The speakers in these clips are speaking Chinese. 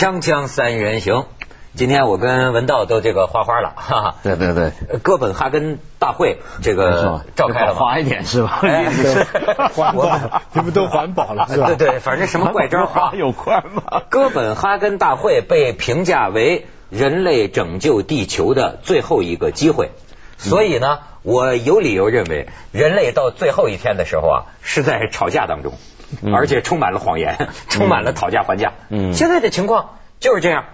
锵锵三人行，今天我跟文道都这个花花了，哈哈。对对对，哥本哈根大会这个召开了吗？花一点是吧？哎是环保，你们都环保了是吧？对对，反正什么怪招啊花？有关吗？哥本哈根大会被评价为人类拯救地球的最后一个机会，所以呢，我有理由认为，人类到最后一天的时候啊，是在吵架当中，而且充满了谎言，充满了讨价还价。嗯。现在的情况就是这样。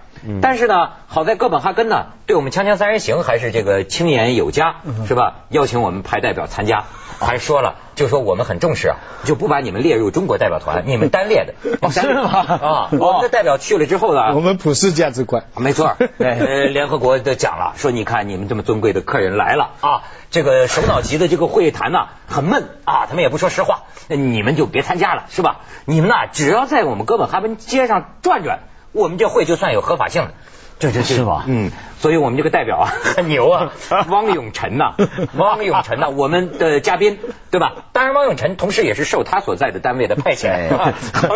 但是呢，好在哥本哈根呢，对我们锵锵三人行还是这个青眼有加，是吧？邀请我们派代表参加，还说了，就说我们很重视啊，就不把你们列入中国代表团，你们单列的。是吗啊，我们的代表去了之后呢，我们普世价值观，没错，呃，联合国都讲了，说你看你们这么尊贵的客人来了啊，这个首脑级的这个会谈呢、很闷啊，他们也不说实话，你们就别参加了，是吧？你们呐，只要在我们哥本哈根街上转转，我们这会就算有合法性了。这这是吧嗯，所以我们这个代表啊 很牛啊，汪永辰呐、汪永辰呐、我们的嘉宾对吧？当然，汪永辰同时也是受他所在的单位的派遣。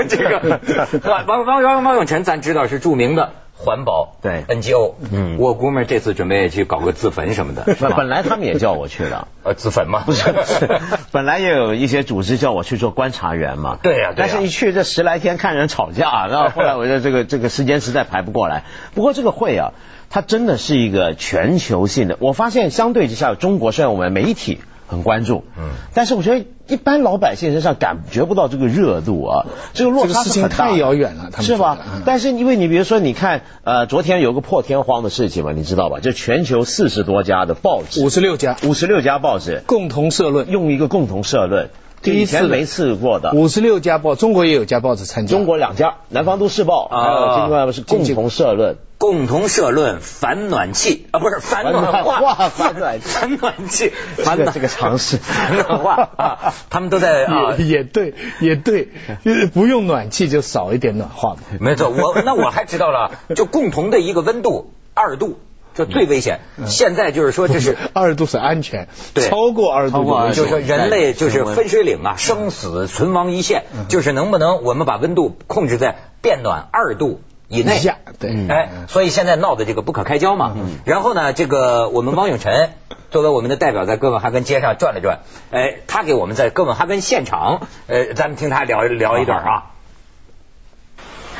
这个汪汪汪汪汪永辰，咱知道是著名的环保对 NGO，嗯我估摸这次准备去搞个自焚什么的，是吧？本来他们也叫我去的，呃，自焚嘛？不是，本来也有一些组织叫我去做观察员嘛。对呀对呀但是一去这十来天看人吵架，然后后来我觉得这个这个时间实在排不过来。不过这个会啊，它真的是一个全球性的。我发现相对之下，中国虽然我们媒体很关注，嗯。但是我觉得一般老百姓身上感觉不到这个热度啊，这个落差是很大太遥远了他们是吧？嗯？但是因为你比如说，你看呃，昨天有个破天荒的事情嘛，你知道吧？就全球四十多家的报纸，五十六家。五十六家报纸。共同社论，用一个共同社论，第一次没试过的。五十六家报，中国也有家报纸参加，中国两家，南方都市报，啊还有今外是共同社论。共同社论反暖气。啊，不是反暖化，反暖反暖气，反暖这个常识。反暖化啊，他们都在啊。也也对，也对，就是不用暖气就少一点暖化嘛。没错，我那我还知道了，就共同的一个温度二度，这最危险。现在就是说这是。二度是安全，对超过二度就是说人类就是分水岭啊，生死存亡一线，就是能不能我们把温度控制在变暖二度以内以下对嗯哎，所以现在闹的这个不可开交嘛。然后呢，这个我们汪永辰作为我们的代表，在哥本哈根街上转了转，哎，他给我们在哥本哈根现场，呃，咱们听他聊聊一段啊。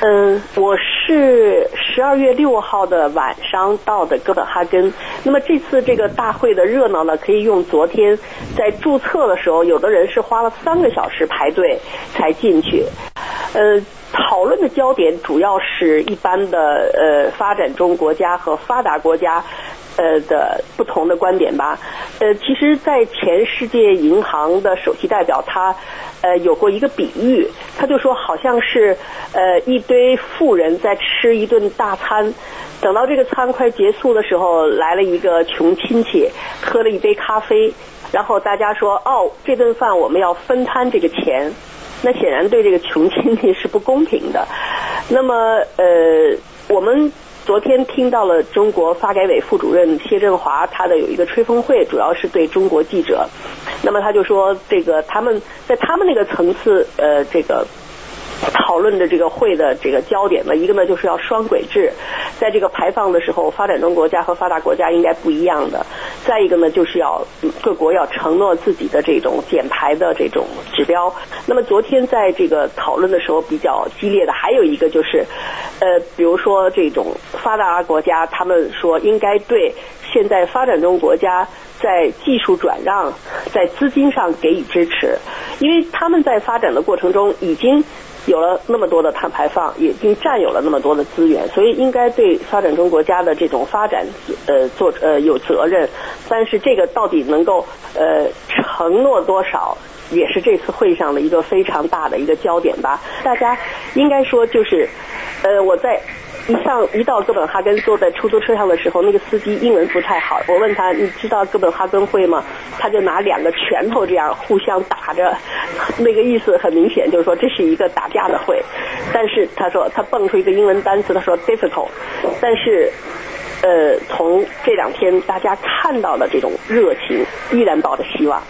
嗯，我是十二月六号的晚上到的哥本哈根。那么这次这个大会的热闹呢，可以用昨天在注册的时候，有的人是花了三个小时排队才进去。呃，讨论的焦点主要是一般的呃发展中国家和发达国家。呃的不同的观点吧，呃，其实，在前世界银行的首席代表他呃有过一个比喻，他就说好像是呃一堆富人在吃一顿大餐，等到这个餐快结束的时候，来了一个穷亲戚，喝了一杯咖啡，然后大家说哦，这顿饭我们要分摊这个钱，那显然对这个穷亲戚是不公平的。那么呃，我们。昨天听到了中国发改委副主任谢振华他的有一个吹风会，主要是对中国记者。那么他就说，这个他们在他们那个层次，呃，这个。讨论的这个会的这个焦点呢，一个呢就是要双轨制，在这个排放的时候，发展中国家和发达国家应该不一样的。再一个呢，就是要各国要承诺自己的这种减排的这种指标。那么昨天在这个讨论的时候比较激烈的还有一个就是，呃，比如说这种发达国家，他们说应该对现在发展中国家在技术转让、在资金上给予支持，因为他们在发展的过程中已经。有了那么多的碳排放，已经占有了那么多的资源，所以应该对发展中国家的这种发展呃做呃有责任。但是这个到底能够呃承诺多少，也是这次会上的一个非常大的一个焦点吧。大家应该说就是呃我在。一上一到哥本哈根，坐在出租车上的时候，那个司机英文不太好。我问他：“你知道哥本哈根会吗？”他就拿两个拳头这样互相打着，那个意思很明显，就是说这是一个打架的会。但是他说他蹦出一个英文单词，他说 difficult。但是呃，从这两天大家看到的这种热情，依然抱着希望。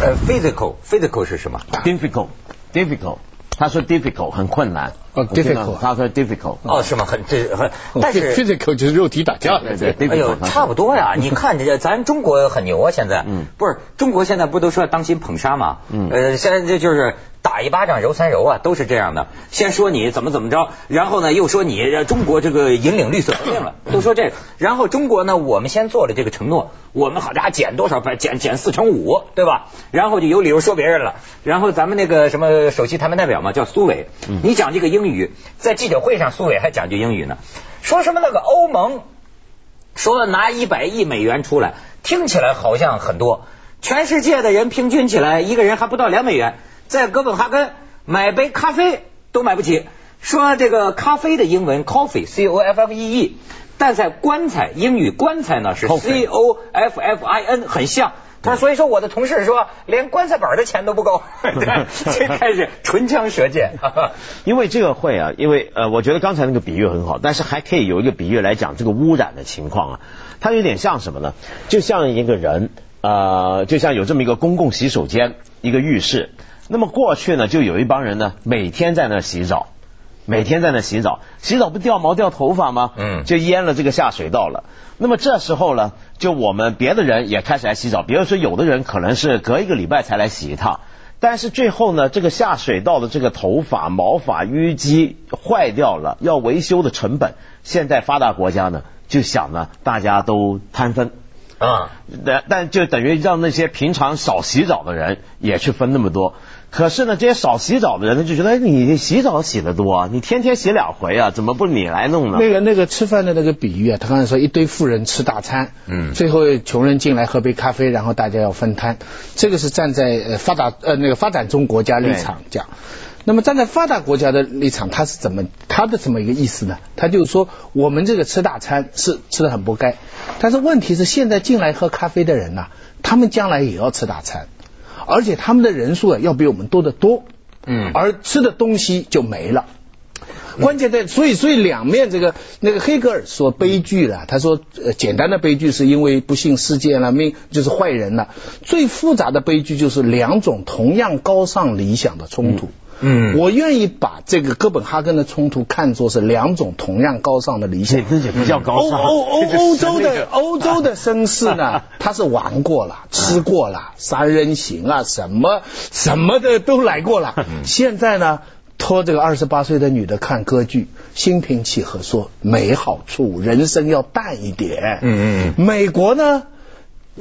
呃，physical physical 是什么？difficult difficult，他说 difficult 很困难，哦，difficult，他说 difficult。哦，是吗？很这很，但是 physical 就是肉体打架。对对，哎呦，差不多呀！你看这咱中国很牛啊，现在，嗯，不是中国现在不都说当心捧杀吗？嗯，呃，现在这就是打一巴掌揉三揉啊，都是这样的。先说你怎么怎么着，然后呢又说你中国这个引领绿色革命了，都说这个。然后中国呢，我们先做了这个承诺，我们好家伙减多少百？减减四成五，对吧？然后就有理由说别人了。然后咱们那个什么首席谈判代表嘛，叫苏伟，你讲这个英英语，在记者会上苏伟还讲句英语呢，说什么那个欧盟。说拿一百亿美元出来，听起来好像很多。全世界的人平均起来，一个人还不到两美元，在哥本哈根买杯咖啡都买不起。说这个咖啡的英文 coffee，c o f f e e，但在棺材英语棺材呢是 c o f f i n，很像。他所以说我的同事说，连棺材本的钱都不够，这 开始唇枪舌剑。因为这个会啊，因为呃，我觉得刚才那个比喻很好，但是还可以有一个比喻来讲这个污染的情况啊。它有点像什么呢？就像一个人，呃，就像有这么一个公共洗手间，一个浴室。那么过去呢，就有一帮人呢，每天在那洗澡，每天在那洗澡，洗澡不掉毛掉头发吗？嗯，就淹了这个下水道了。那么这时候呢，就我们别的人也开始来洗澡。比如说，有的人可能是隔一个礼拜才来洗一趟，但是最后呢，这个下水道的这个头发、毛发淤积坏掉了，要维修的成本，现在发达国家呢就想呢，大家都摊分啊，但但就等于让那些平常少洗澡的人也去分那么多。可是呢，这些少洗澡的人呢，就觉得你洗澡洗的多，你天天洗两回啊，怎么不你来弄呢？那个那个吃饭的那个比喻啊，他刚才说一堆富人吃大餐，嗯，最后穷人进来喝杯咖啡，然后大家要分摊，这个是站在呃发达呃那个发展中国家立场讲。那么站在发达国家的立场，他是怎么他的这么一个意思呢？他就是说，我们这个吃大餐是吃的很不该，但是问题是现在进来喝咖啡的人呐，他们将来也要吃大餐。而且他们的人数啊要比我们多得多，嗯，而吃的东西就没了。关键在，所以所以两面这个那个黑格尔说悲剧了，他说呃简单的悲剧是因为不幸事件了，命就是坏人了。最复杂的悲剧就是两种同样高尚理想的冲突。嗯，我愿意把这个哥本哈根的冲突看作是两种同样高尚的理想。这也比较高尚。欧欧欧 欧洲的欧洲的绅士呢，他是玩过了，吃过了，三人行啊，什么什么的都来过了。现在呢，托这个二十八岁的女的看歌剧，心平气和说没好处，人生要淡一点。嗯嗯。美国呢，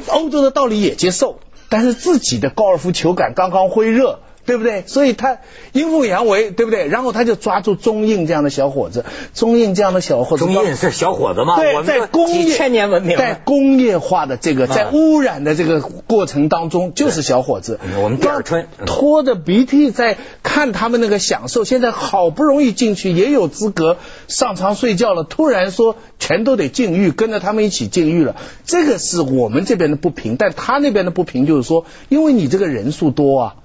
欧洲的道理也接受，但是自己的高尔夫球杆刚刚挥热。对不对？所以他阴奉阳违，对不对？然后他就抓住中印这样的小伙子，中印这样的小伙子，中印是小伙子吗？对，在工业千年文明，在工业化的这个在污染的这个过程当中，就是小伙子。我们第二春拖着鼻涕在看他们那个享受，现在好不容易进去，也有资格上床睡觉了，突然说全都得禁欲，跟着他们一起禁欲了。这个是我们这边的不平，但他那边的不平就是说，因为你这个人数多啊。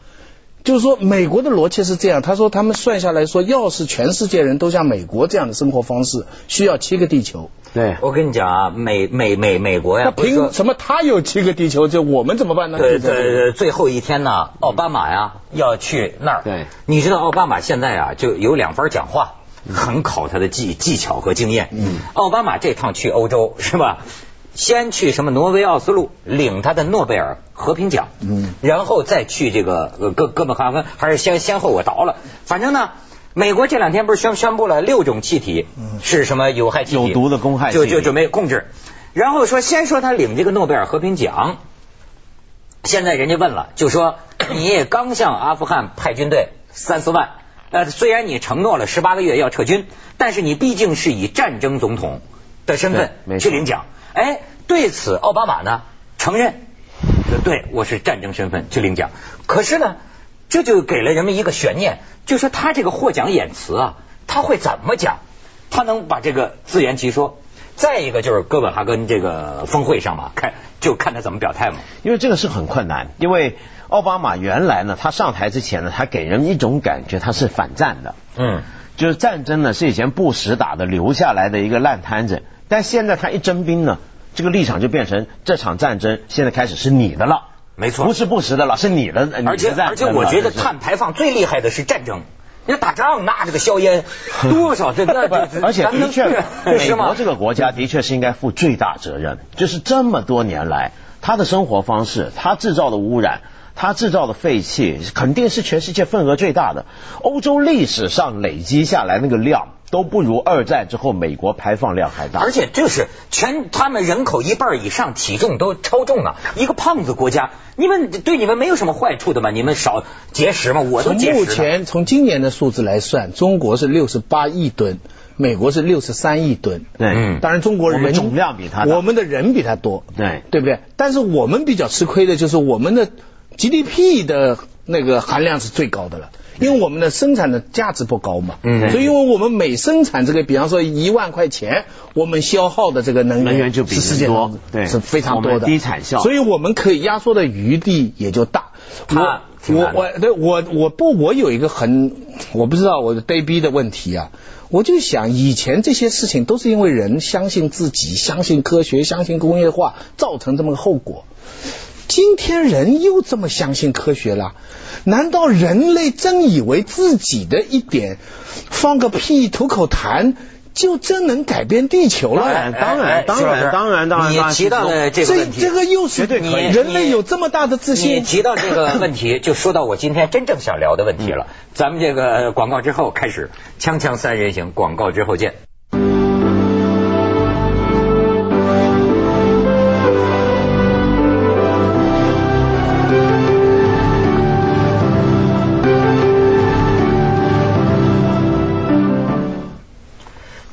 就是说，美国的逻辑是这样。他说，他们算下来说，要是全世界人都像美国这样的生活方式，需要七个地球。对，我跟你讲啊，美美美美国呀，凭什么他有七个地球，就我们怎么办呢？对对，最后一天呢，奥巴马呀要去那儿。对，你知道奥巴马现在啊就有两番讲话，很考他的技技巧和经验。嗯，奥巴马这趟去欧洲是吧？先去什么挪威奥斯陆领他的诺贝尔和平奖，嗯，然后再去这个哥哥本哈根，还是先先后我倒了。反正呢，美国这两天不是宣宣布了六种气体是什么有害气体，有毒的公害，就就准备控制。然后说先说他领这个诺贝尔和平奖，现在人家问了，就说你也刚向阿富汗派军队三四万，呃，虽然你承诺了十八个月要撤军，但是你毕竟是以战争总统的身份去领奖。哎，对此奥巴马呢承认，说对我是战争身份去领奖。可是呢，这就给了人们一个悬念，就说他这个获奖演词啊，他会怎么讲？他能把这个自圆其说？再一个就是哥本哈根这个峰会上嘛，看就看他怎么表态嘛。因为这个是很困难，因为奥巴马原来呢，他上台之前呢，他给人一种感觉他是反战的，嗯，就是战争呢是以前布什打的留下来的一个烂摊子。但现在他一征兵呢，这个立场就变成这场战争现在开始是你的了，没错，不是不实的了，是你的。而且而且我觉得碳排放最厉害的是战争，你打仗那这个硝烟，多少这那 这而且的确，美国这个国家的确是应该负最大责任，就是这么多年来，他的生活方式，他制造的污染。他制造的废气肯定是全世界份额最大的，欧洲历史上累积下来那个量都不如二战之后美国排放量还大。而且就是全他们人口一半以上体重都超重了，一个胖子国家，你们对你们没有什么坏处的吗？你们少节食嘛？我都从节食从。目前从今年的数字来算，中国是六十八亿吨，美国是六十三亿吨。对，嗯当然中国人们总量比他大我们的人比他多，对对不对？但是我们比较吃亏的就是我们的 GDP 的那个含量是最高的了。因为我们的生产的价值不高嘛，嗯。所以因为我们每生产这个，比方说一万块钱，我们消耗的这个能源能源就比是世界多对。是非常多的。低产效所以我们可以压缩的余地也就大。我我我对我我不我有一个很我不知道我的呆逼的问题啊，我就想以前这些事情都是因为人相信自己、相信科学、相信工业化造成这么个后果。今天人又这么相信科学了，难道人类真以为自己的一点放个屁吐口痰就真能改变地球了？当然当然当然当然当然你提到的这个这问题，这个又是人类有这么大的自信你信。提到这个 问题，就说到我今天真正想聊的问题了。咱们这个广告之后开始，锵锵三人行，广告之后见。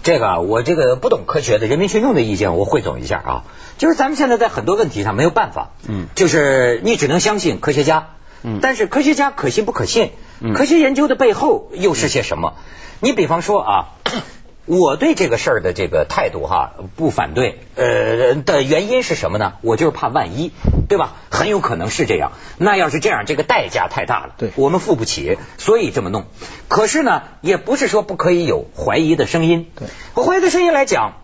这个啊，我这个不懂科学的人民群众的意见，我汇总一下啊，就是咱们现在在很多问题上没有办法，嗯。就是你只能相信科学家，嗯。但是科学家可信不可信？嗯。科学研究的背后又是些什么？你比方说啊，我对这个事儿的这个态度哈不反对，呃的原因是什么呢？我就是怕万一，对吧？很有可能是这样。那要是这样，这个代价太大了，对我们付不起，所以这么弄。可是呢，也不是说不可以有怀疑的声音。对，怀疑的声音来讲，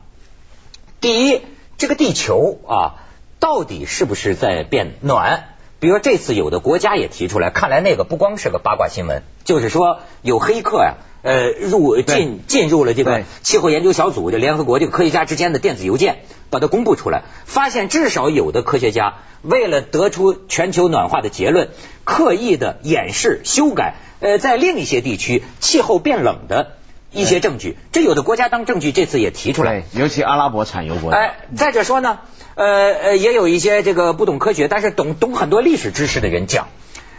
第一，这个地球啊，到底是不是在变暖？比如说这次有的国家也提出来，看来那个不光是个八卦新闻，就是说有黑客呀、呃，入进进入了这个气候研究小组，就联合国这个科学家之间的电子邮件，把它公布出来，发现至少有的科学家为了得出全球暖化的结论，刻意的掩饰、修改，呃，在另一些地区气候变冷的一些证据，这有的国家当证据，这次也提出来。对，尤其阿拉伯产油国家。哎，再者说呢，呃呃，也有一些这个不懂科学，但是懂懂很多历史知识的人讲，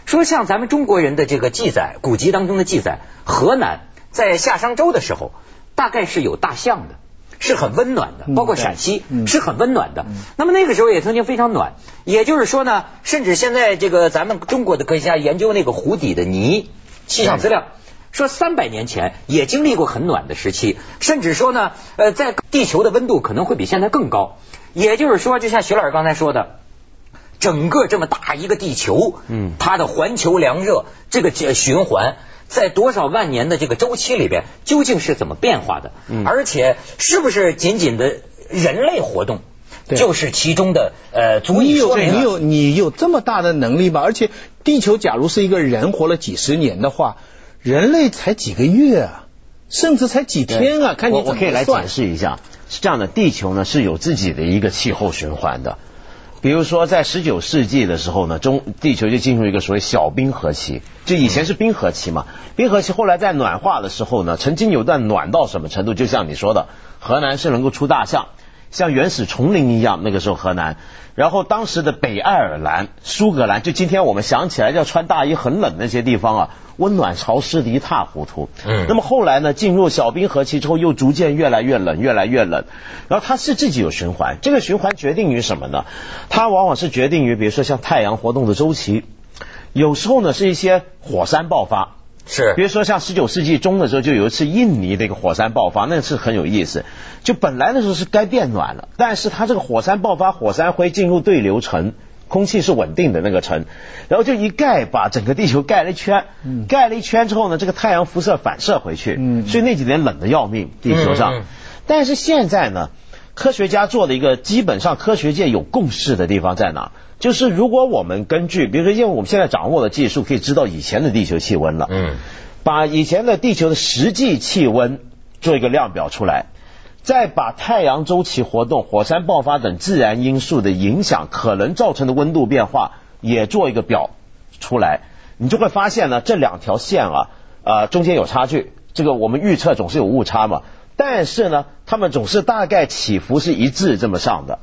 说像咱们中国人的这个记载，古籍当中的记载，河南在夏商周的时候，大概是有大象的。是很温暖的，嗯包括陕西嗯是很温暖的。那么那个时候也曾经非常暖，也就是说呢，甚至现在这个咱们中国的科学家研究那个湖底的泥气象资料，说三百年前也经历过很暖的时期，甚至说呢，呃，在地球的温度可能会比现在更高。也就是说，就像徐老师刚才说的，整个这么大一个地球，嗯它的环球凉热这个这循环。在多少万年的这个周期里边，究竟是怎么变化的？嗯而且是不是仅仅的人类活动，对就是其中的呃足以说明了你有你有这么大的能力吧？而且地球假如是一个人活了几十年的话，人类才几个月啊，甚至才几天啊，看你我我可以来解释一下，是这样的，地球呢是有自己的一个气候循环的。比如说，在十九世纪的时候呢，中地球就进入一个所谓小冰河期，就以前是冰河期嘛。冰河期后来在暖化的时候呢，曾经有段暖到什么程度？就像你说的，河南是能够出大象，像原始丛林一样。那个时候河南，然后当时的北爱尔兰、苏格兰，就今天我们想起来要穿大衣很冷那些地方啊，温暖潮湿的一塌糊涂。嗯那么后来呢，进入小冰河期之后，又逐渐越来越冷，越来越冷。然后它是自己有循环，这个循环决定于什么呢？它往往是决定于，比如说像太阳活动的周期，有时候呢是一些火山爆发。是比如说像十九世纪中的时候，就有一次印尼的一个火山爆发，那次很有意思。就本来那时候是该变暖了，但是它这个火山爆发，火山灰进入对流层，空气是稳定的那个层，然后就一盖把整个地球盖了一圈，盖了一圈之后呢，这个太阳辐射反射回去，嗯所以那几年冷的要命，地球上。但是现在呢，科学家做的一个基本上科学界有共识的地方在哪？就是如果我们根据，比如说，因为我们现在掌握的技术可以知道以前的地球气温了，嗯，把以前的地球的实际气温做一个量表出来，再把太阳周期活动、火山爆发等自然因素的影响可能造成的温度变化也做一个表出来，你就会发现呢，这两条线啊，呃，中间有差距。这个我们预测总是有误差嘛，但是呢，他们总是大概起伏是一致这么上的。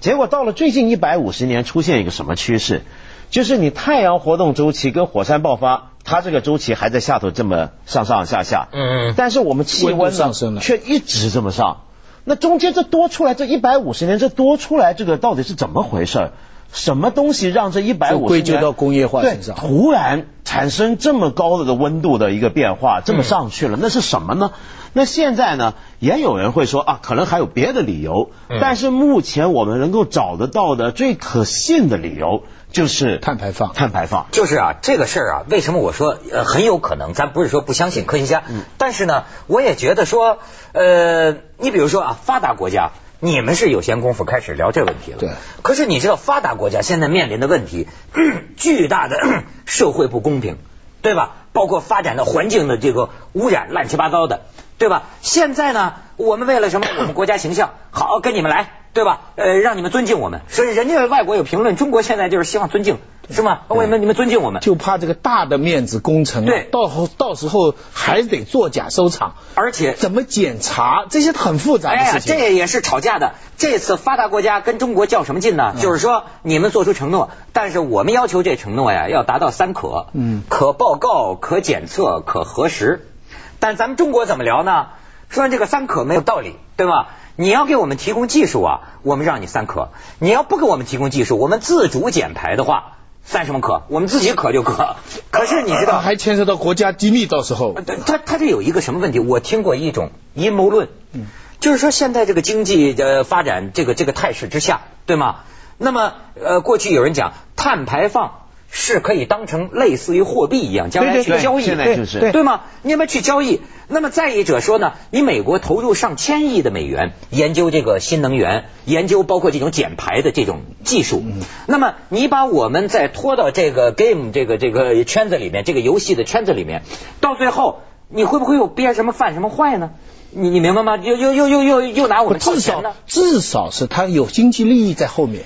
结果到了最近一百五十年，出现一个什么趋势？就是你太阳活动周期跟火山爆发，它这个周期还在下头这么上上下下，嗯嗯，但是我们气温上升了，却一直这么上。那中间这多出来这一百五十年，这多出来这个到底是怎么回事？什么东西让这一百五十年归咎到工业化身上，突然产生这么高的的温度的一个变化，这么上去了，那是什么呢？那现在呢，也有人会说啊，可能还有别的理由，但是目前我们能够找得到的最可信的理由就是碳排放。碳排放就是啊，这个事儿啊，为什么我说呃很有可能？咱不是说不相信科学家，但是呢，我也觉得说，呃，你比如说啊，发达国家。你们是有闲工夫开始聊这问题了，对。可是你知道发达国家现在面临的问题，巨大的 社会不公平，对吧？包括发展的环境的这个污染，乱七八糟的，对吧？现在呢，我们为了什么？我们国家形象好，跟你们来，对吧？呃，让你们尊敬我们。所以人家外国有评论，中国现在就是希望尊敬，是吗？为什么你们尊敬我们？就怕这个大的面子工程，对，到后到时候还得作假收场，而且怎么检查这些很复杂的事情。哎呀，这也是吵架的。这次发达国家跟中国较什么劲呢？就是说你们做出承诺，但是我们要求这承诺呀要达到三可，嗯，可报告、可检测、可核实。但咱们中国怎么聊呢？说这个三可没有道理，对吗？你要给我们提供技术啊，我们让你三可；你要不给我们提供技术，我们自主减排的话，三什么可？我们自己可就可。可是你知道，还牵涉到国家机密，到时候他他这有一个什么问题？我听过一种阴谋论，嗯，就是说现在这个经济的发展这个这个态势之下，对吗？那么呃，过去有人讲碳排放。是可以当成类似于货币一样，将来去交易，对吗？你们去交易。那么再一者说呢，你美国投入上千亿的美元研究这个新能源，研究包括这种减排的这种技术。那么你把我们再拖到这个 game 这个这个圈子里面，这个游戏的圈子里面，到最后你会不会又憋什么犯什么坏呢？你你明白吗？又又又又又又拿我们至少至少是他有经济利益在后面。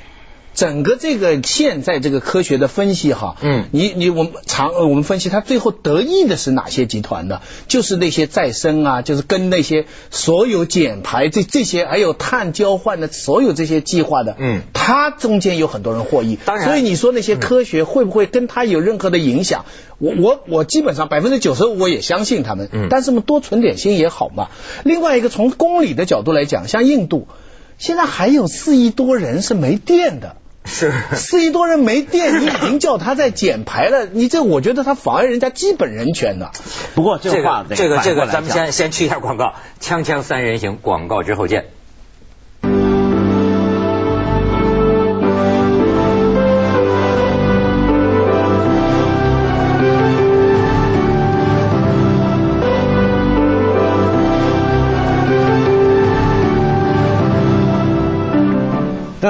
整个这个现在这个科学的分析哈，嗯，你你我们常我们分析，它最后得益的是哪些集团的？就是那些再生啊，就是跟那些所有减排这这些还有碳交换的所有这些计划的，嗯，它中间有很多人获益。当然，所以你说那些科学会不会跟它有任何的影响？我我我基本上百分之九十五我也相信他们，嗯，但是我们多存点心也好嘛。另外一个从公理的角度来讲，像印度现在还有四亿多人是没电的。是四亿多人没电，你已经叫他在减排了，你这我觉得他妨碍人家基本人权的。不过这个这个这个，咱们先先去一下广告，锵锵三人行，广告之后见。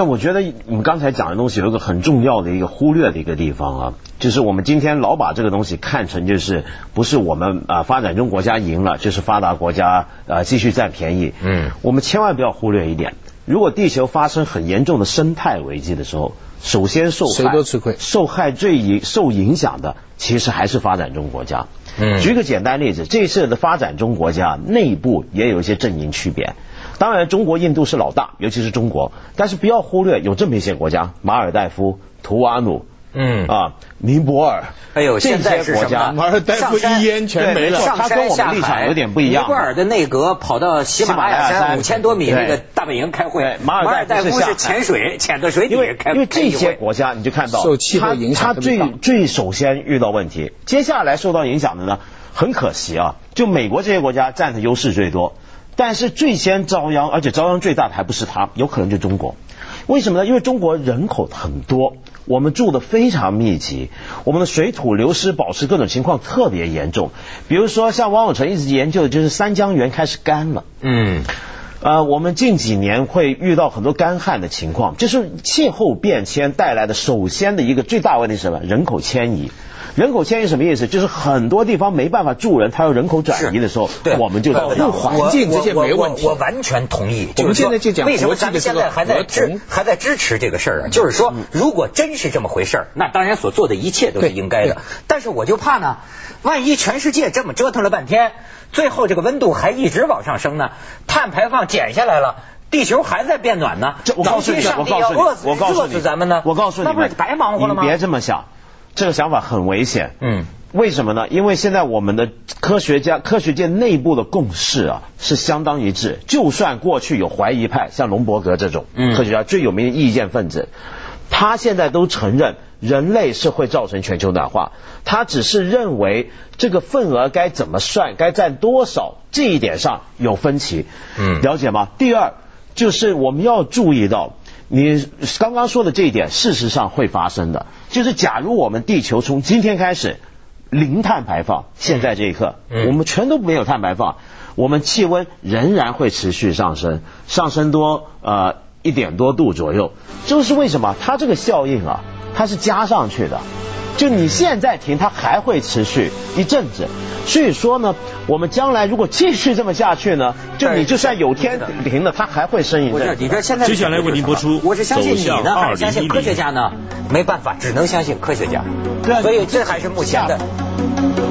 但我觉得你们刚才讲的东西有一个很重要的一个忽略的一个地方啊，就是我们今天老把这个东西看成就是不是我们啊发展中国家赢了，就是发达国家啊继续占便宜。嗯，我们千万不要忽略一点，如果地球发生很严重的生态危机的时候，首先受害谁都吃亏，受害最影受影响的其实还是发展中国家。嗯，举个简单例子，这次的发展中国家内部也有一些阵营区别。当然，中国、印度是老大，尤其是中国。但是不要忽略有这么一些国家：马尔代夫、图瓦努，嗯啊，尼泊尔。哎呦，现在是什么？马尔代夫一烟全没了。他跟我们立场有点不一样。尼泊尔的内阁跑到喜马拉雅山五千多米那个大本营开会。马尔代夫是潜水，潜到水底开。因为这些国家你就看到，受气候影响他最最首先遇到问题，接下来受到影响的呢，很可惜啊，就美国这些国家占的优势最多。但是最先遭殃，而且遭殃最大的还不是它，有可能就中国。为什么呢？因为中国人口很多，我们住的非常密集，我们的水土流失、保持各种情况特别严重。比如说，像汪永成一直研究的就是三江源开始干了。嗯，呃，我们近几年会遇到很多干旱的情况，就是气候变迁带来的首先的一个最大问题是什么？人口迁移。人口迁移什么意思？就是很多地方没办法住人，他要人口转移的时候，对我们就保护环境这些没问题我我完全同意。我们现在就讲为什么咱们现在还在支还在支持这个事儿啊？就是说，如果真是这么回事儿，那当然所做的一切都是应该的。但是我就怕呢，万一全世界这么折腾了半天，最后这个温度还一直往上升呢，碳排放减下来了。地球还在变暖呢，这我告诉你，我告诉你要饿死，我告诉你，咱们呢？我告诉你，那不是白忙活了吗？你别这么想，这个想法很危险。嗯，为什么呢？因为现在我们的科学家、科学界内部的共识啊是相当一致。就算过去有怀疑派，像龙伯格这种嗯科学家最有名的意见分子，他现在都承认人类是会造成全球暖化，他只是认为这个份额该怎么算，该占多少，这一点上有分歧。嗯了解吗？第二就是我们要注意到。你刚刚说的这一点，事实上会发生的，就是假如我们地球从今天开始零碳排放，现在这一刻，嗯我们全都没有碳排放，我们气温仍然会持续上升，上升多呃一点多度左右。这是为什么？它这个效应啊，它是加上去的。就你现在停，它还会持续一阵子。所以说呢，我们将来如果继续这么下去呢，就你就算有天停了，它还会升一阵子。里边现在接下来为您播出我是相信你呢，还是相信科学家呢？没办法，只能相信科学家。对啊所以这还是目前的。